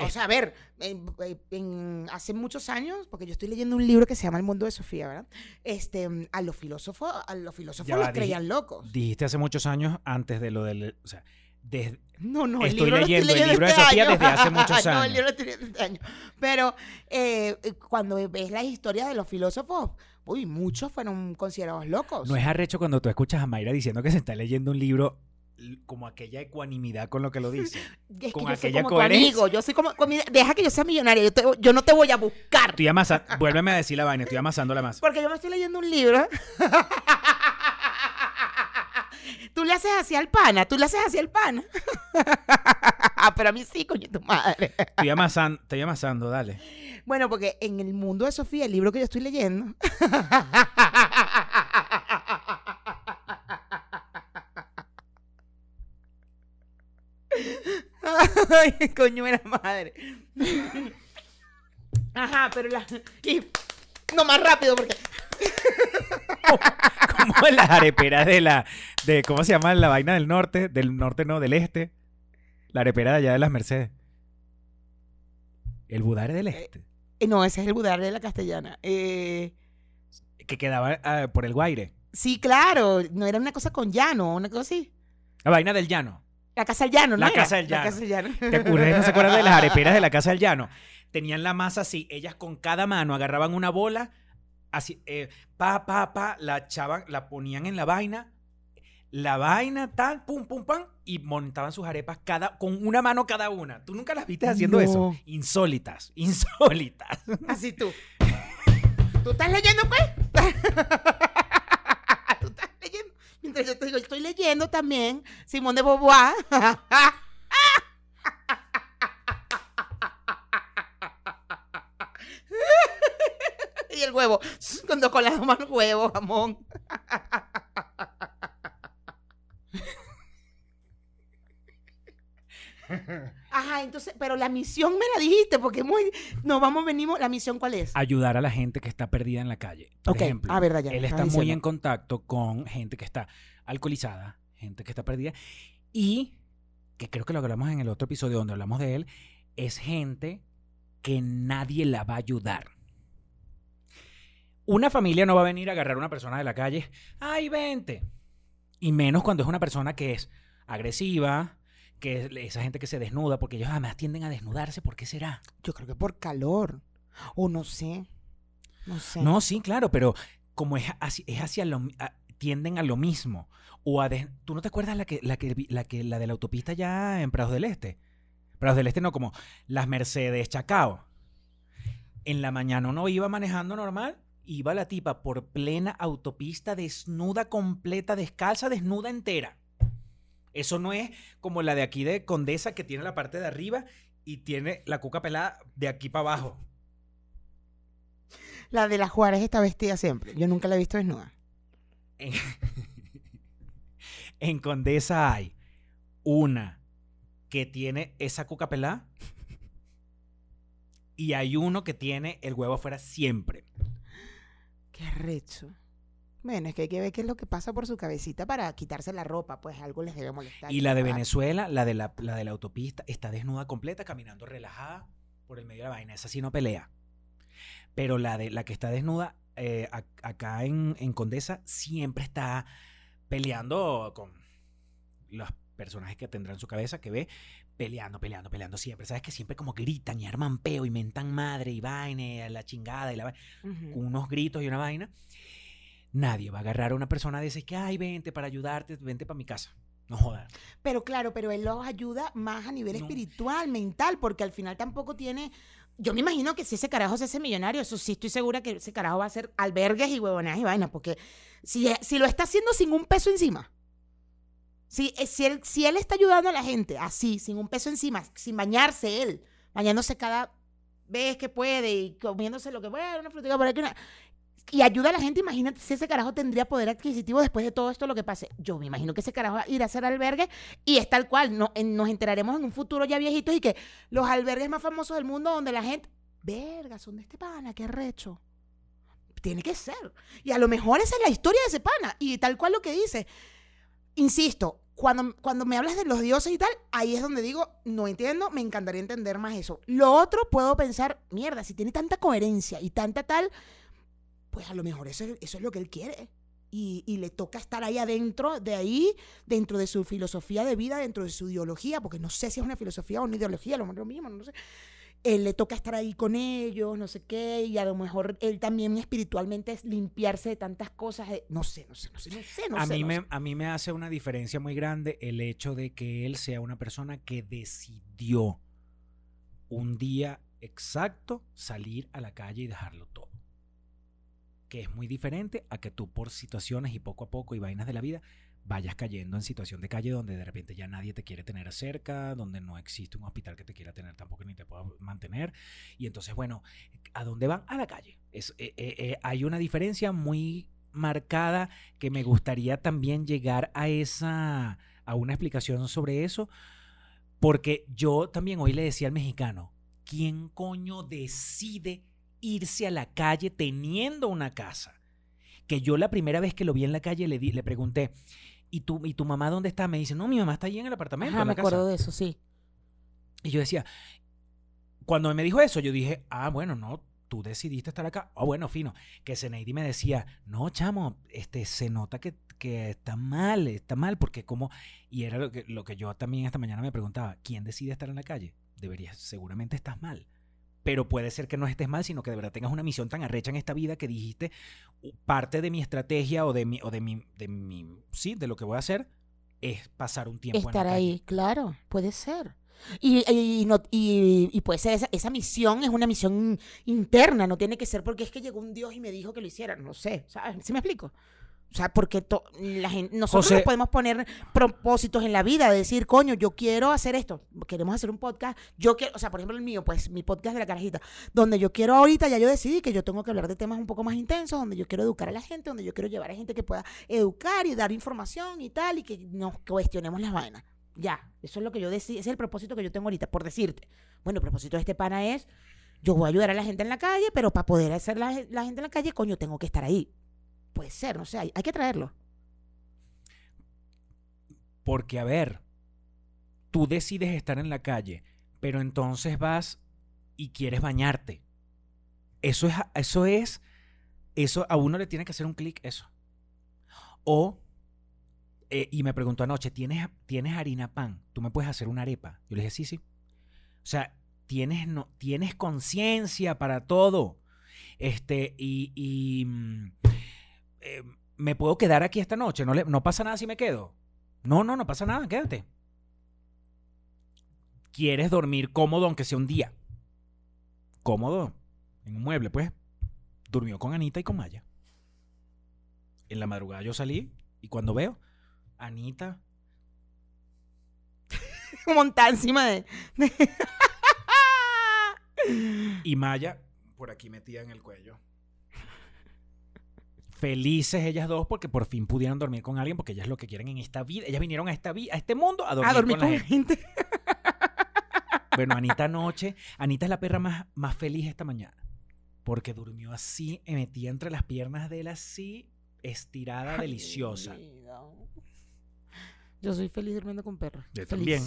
O sea, a ver, en- en- hace muchos años, porque yo estoy leyendo un libro que se llama El mundo de Sofía, ¿verdad? Este, a los filósofos, a los filósofos Ya los creían locos. Dijiste hace muchos años antes de lo del... O sea, desde, No, no, el Estoy libro lo leyendo el libro de este Sofía año. desde hace <laughs> muchos No, años. el libro lo estoy leyendo este año. Pero eh, cuando ves la historia de los filósofos, uy, muchos fueron considerados locos. no es arrecho cuando tú escuchas a Mayra diciendo que se está leyendo un libro como aquella ecuanimidad con lo que lo dice. <laughs> Es que con soy aquella tu coherencia. amigo, yo soy como, como- deja que yo sea millonaria, yo, te- yo no te voy a buscar. Estoy amasando, vuélveme a decir la vaina, estoy amasando la masa. Porque yo me estoy leyendo un libro. <laughs> tú le haces así al pana, tú le haces así al pana. Ah, <laughs> Pero a mí sí, coño, tu madre. Estoy amasando, estoy amasando, dale. Bueno, porque en el mundo de Sofía, el libro que yo estoy leyendo. <laughs> Ay, coño, era madre. Ajá, pero la. Y, no más rápido porque. <laughs> Como las areperas de la, de, ¿cómo se llama la vaina del norte? Del norte no, del este. La arepera de allá de las Mercedes. El budare del este. Eh, no, ese es el budar de la castellana. Eh, Que quedaba ah, por el Guaire. sí, claro. No era una cosa con llano, una cosa así. La vaina del llano. La casa del llano, ¿no? La era? casa del llano. La casa del llano. ¿Te acuerdas? ¿No se acuerdan de las <laughs> areperas de la casa del llano? Tenían la masa así, ellas con cada mano agarraban una bola, así, eh, pa, pa, pa, la echaban, la ponían en la vaina, la vaina, tal, pum, pum, pam, y montaban sus arepas cada, con una mano cada una. ¿Tú nunca las viste haciendo No. eso? Insólitas, <laughs> insólitas. Así tú. ¿Tú estás leyendo, pues? <laughs> ¿Tú estás leyendo? Mientras yo te digo, estoy leyendo también Simón de Beauvoir. <laughs> y el huevo. <laughs> Cuando con las manos huevo, jamón. Ajá, entonces, pero la misión me la dijiste, porque muy, nos vamos, venimos, la misión cuál es. Ayudar a la gente que está perdida en la calle. Por Ok, ejemplo, ah, verdad, ya, él está muy en contacto con gente que está alcoholizada, gente que está perdida, y que creo que lo hablamos en el otro episodio donde hablamos de él, es gente que nadie la va a ayudar. Una familia no va a venir a agarrar a una persona de la calle, ¡ay, vente! Y menos cuando es una persona que es agresiva, que es esa gente que se desnuda, porque ellos además tienden a desnudarse, ¿por qué será? Yo creo que por calor. O no sé. No sé. No, sí, claro, pero como es hacia, es hacia lo a- tienden a lo mismo. O a ¿Tú no te acuerdas la que, la que la que la de la autopista ya en Prados del Este? Prados del Este no, como las Mercedes Chacao. En la mañana uno iba manejando normal, iba la tipa por plena autopista desnuda, completa, descalza, desnuda entera. Eso no es como la de aquí de Condesa que tiene la parte de arriba y tiene la cuca pelada de aquí para abajo. La de las Juárez está vestida siempre. Yo nunca la he visto desnuda. En, <laughs> en Condesa hay una que tiene esa cuca pelada y hay uno que tiene el huevo afuera siempre. Qué arrecho. Bueno, es que hay que ver qué es lo que pasa por su cabecita para quitarse la ropa, pues algo les debe molestar. Y la de. Venezuela, la de la, la de la autopista, está desnuda completa, caminando relajada por el medio de la vaina. Esa sí no pelea. Pero la de la que está desnuda eh, ac- acá en, en Condesa siempre está peleando con los personajes que tendrá en su cabeza que ve peleando, peleando, peleando siempre. ¿Sabes? Que siempre como gritan y arman peo y mentan madre y vaina la chingada y la vaina con unos gritos y una vaina. Nadie va a agarrar a una persona de esas que, ay, vente para ayudarte, vente para mi casa. No jodas. Pero claro, pero él los ayuda más a nivel No. espiritual, mental, porque al final tampoco tiene. Yo me imagino que si ese carajo se hace millonario, eso sí estoy segura que ese carajo va a hacer albergues y huevonadas y vainas, porque si, si lo está haciendo sin un peso encima, si, eh, si, él, si él está ayudando a la gente así, sin un peso encima, sin bañarse él, bañándose cada vez que puede y comiéndose lo que puede, una frutita por aquí, una- y ayuda a la gente, imagínate si ese carajo tendría poder adquisitivo después de todo esto lo que pase. Yo me imagino que ese carajo irá a hacer albergue y es tal cual. No, nos enteraremos en un futuro ya viejitos y que los albergues más famosos del mundo donde la gente. Verga, son de este pana, qué recho. Tiene que ser. Y a lo mejor esa es la historia de ese pana. Y tal cual lo que dice. Insisto, cuando, cuando me hablas de los dioses y tal, ahí es donde digo, no entiendo, me encantaría entender más eso. Lo otro puedo pensar, mierda, si tiene tanta coherencia y tanta tal, pues a lo mejor eso, es- eso es lo que él quiere. Y, y le toca estar ahí adentro, de ahí, dentro de su filosofía de vida, dentro de su ideología, porque no sé si es una filosofía o una ideología, lo lo mismo, no sé. Él le toca estar ahí con ellos, no sé qué, y a lo mejor él también espiritualmente es limpiarse de tantas cosas. de- no sé, no sé, no sé, no sé, no a, sé. mí no me, sé. a mí me hace una diferencia muy grande el hecho de que él sea una persona que decidió un día exacto salir a la calle y dejarlo todo. Que es muy diferente a que tú por situaciones y poco a poco y vainas de la vida vayas cayendo en situación de calle donde de repente ya nadie te quiere tener cerca, donde no existe un hospital que te quiera tener tampoco ni te pueda mantener. Y entonces, bueno, ¿a dónde van? A la calle. Es, eh, eh, eh, hay una diferencia muy marcada que me gustaría también llegar a esa a una explicación sobre eso porque yo también hoy le decía al mexicano quién coño decide irse a la calle teniendo una casa que yo la primera vez que lo vi en la calle le di, le pregunté ¿Y tu, ¿Y tu mamá dónde está? Me dice, no, mi mamá está ahí en el apartamento. Ajá, en me la casa". acuerdo de eso, sí. Y yo decía, cuando me dijo eso, yo dije, ah, bueno, no, tú decidiste estar acá. Ah, bueno, fino. Que Zeneidi me decía, no, chamo, este, se nota que, que está mal, está mal, porque como, y era lo que, lo que yo también esta mañana me preguntaba, ¿quién decide estar en la calle? Deberías, seguramente estás mal. Pero puede ser que no estés mal, sino que de verdad tengas una misión tan arrecha en esta vida que dijiste, "U- parte de mi estrategia o de mi, o de mi, de mi, sí, de lo que voy a hacer es pasar un tiempo en la Estar calle". ahí, claro, puede ser. Y, y, no- y- y puede ser esa, esa misión es una misión interna, no tiene que ser porque es que llegó un Dios y me dijo que lo hiciera, no sé, ¿sabes? ¿Sí me explico? O sea, porque to- la gente, nosotros José- nos podemos poner propósitos en la vida, de decir, coño, yo quiero hacer esto, queremos hacer un podcast, yo quiero, o sea, por ejemplo el mío, pues mi podcast de la carajita, donde yo quiero ahorita, ya yo decidí que yo tengo que hablar de temas un poco más intensos, donde yo quiero educar a la gente, donde yo quiero llevar a gente que pueda educar y dar información y tal, y que nos cuestionemos las vainas. Ya, eso es lo que yo decidí, ese es el propósito que yo tengo ahorita, por decirte. Bueno, el propósito de este pana es, yo voy a ayudar a la gente en la calle, pero para poder hacer la, la gente en la calle, coño, tengo que estar ahí. Puede ser, no sé, hay, hay que traerlo. Porque, a ver, tú decides estar en la calle, pero entonces vas y quieres bañarte. Eso es, eso es, eso a uno le tiene que hacer un clic, eso. O, eh, y me preguntó anoche, ¿tienes, ¿tienes harina pan? ¿Tú me puedes hacer una arepa? Yo le dije, sí, sí. O sea, tienes, no, tienes conciencia para todo. Este, y, mm, eh, me puedo quedar aquí esta noche. No, le- no pasa nada si me quedo. No, no, no pasa nada, quédate. ¿Quieres dormir cómodo aunque sea un día? Cómodo, en un mueble, pues. Durmió con Anita y con Maya. En la madrugada yo salí y cuando veo, Anita <laughs> Montada encima de. y Maya por aquí metida en el cuello. Felices ellas dos porque por fin pudieron dormir con alguien porque ellas lo que quieren en esta vida. Ellas vinieron a esta vida, a este mundo a dormir, a dormir con, con la gente. gente. <laughs> Bueno, Anita anoche, Anita es la perra más, más feliz esta mañana. Porque durmió así, metida entre las piernas de él así, estirada, deliciosa. Ay. Yo soy feliz durmiendo con perros. Yo Feliz. también.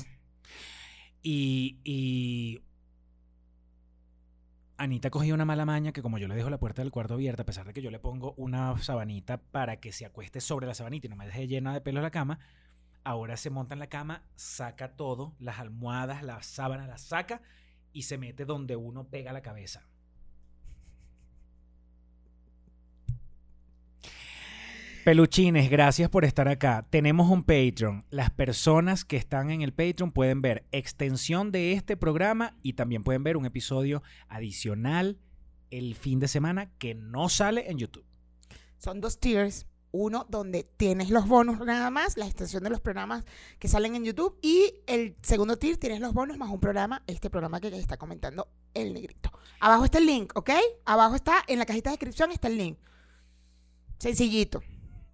Y, y Anita cogió una mala maña que como yo le dejo la puerta del cuarto abierta, a pesar de que yo le pongo una sabanita para que se acueste sobre la sabanita y no me deje llena de pelos la cama, ahora se monta en la cama, saca todo, las almohadas, las sábanas, las saca y se mete donde uno pega la cabeza. Peluchines, gracias por estar acá. Tenemos un Patreon. Las personas que están en el Patreon pueden ver extensión de este programa y también pueden ver un episodio adicional el fin de semana que no sale en YouTube. Son dos tiers. Uno donde tienes los bonos nada más, la extensión de los programas que salen en YouTube. Y el segundo tier tienes los bonos más un programa, este programa que está comentando el negrito. Abajo está el link, ¿ok? Abajo está, en la cajita de descripción está el link. Sencillito.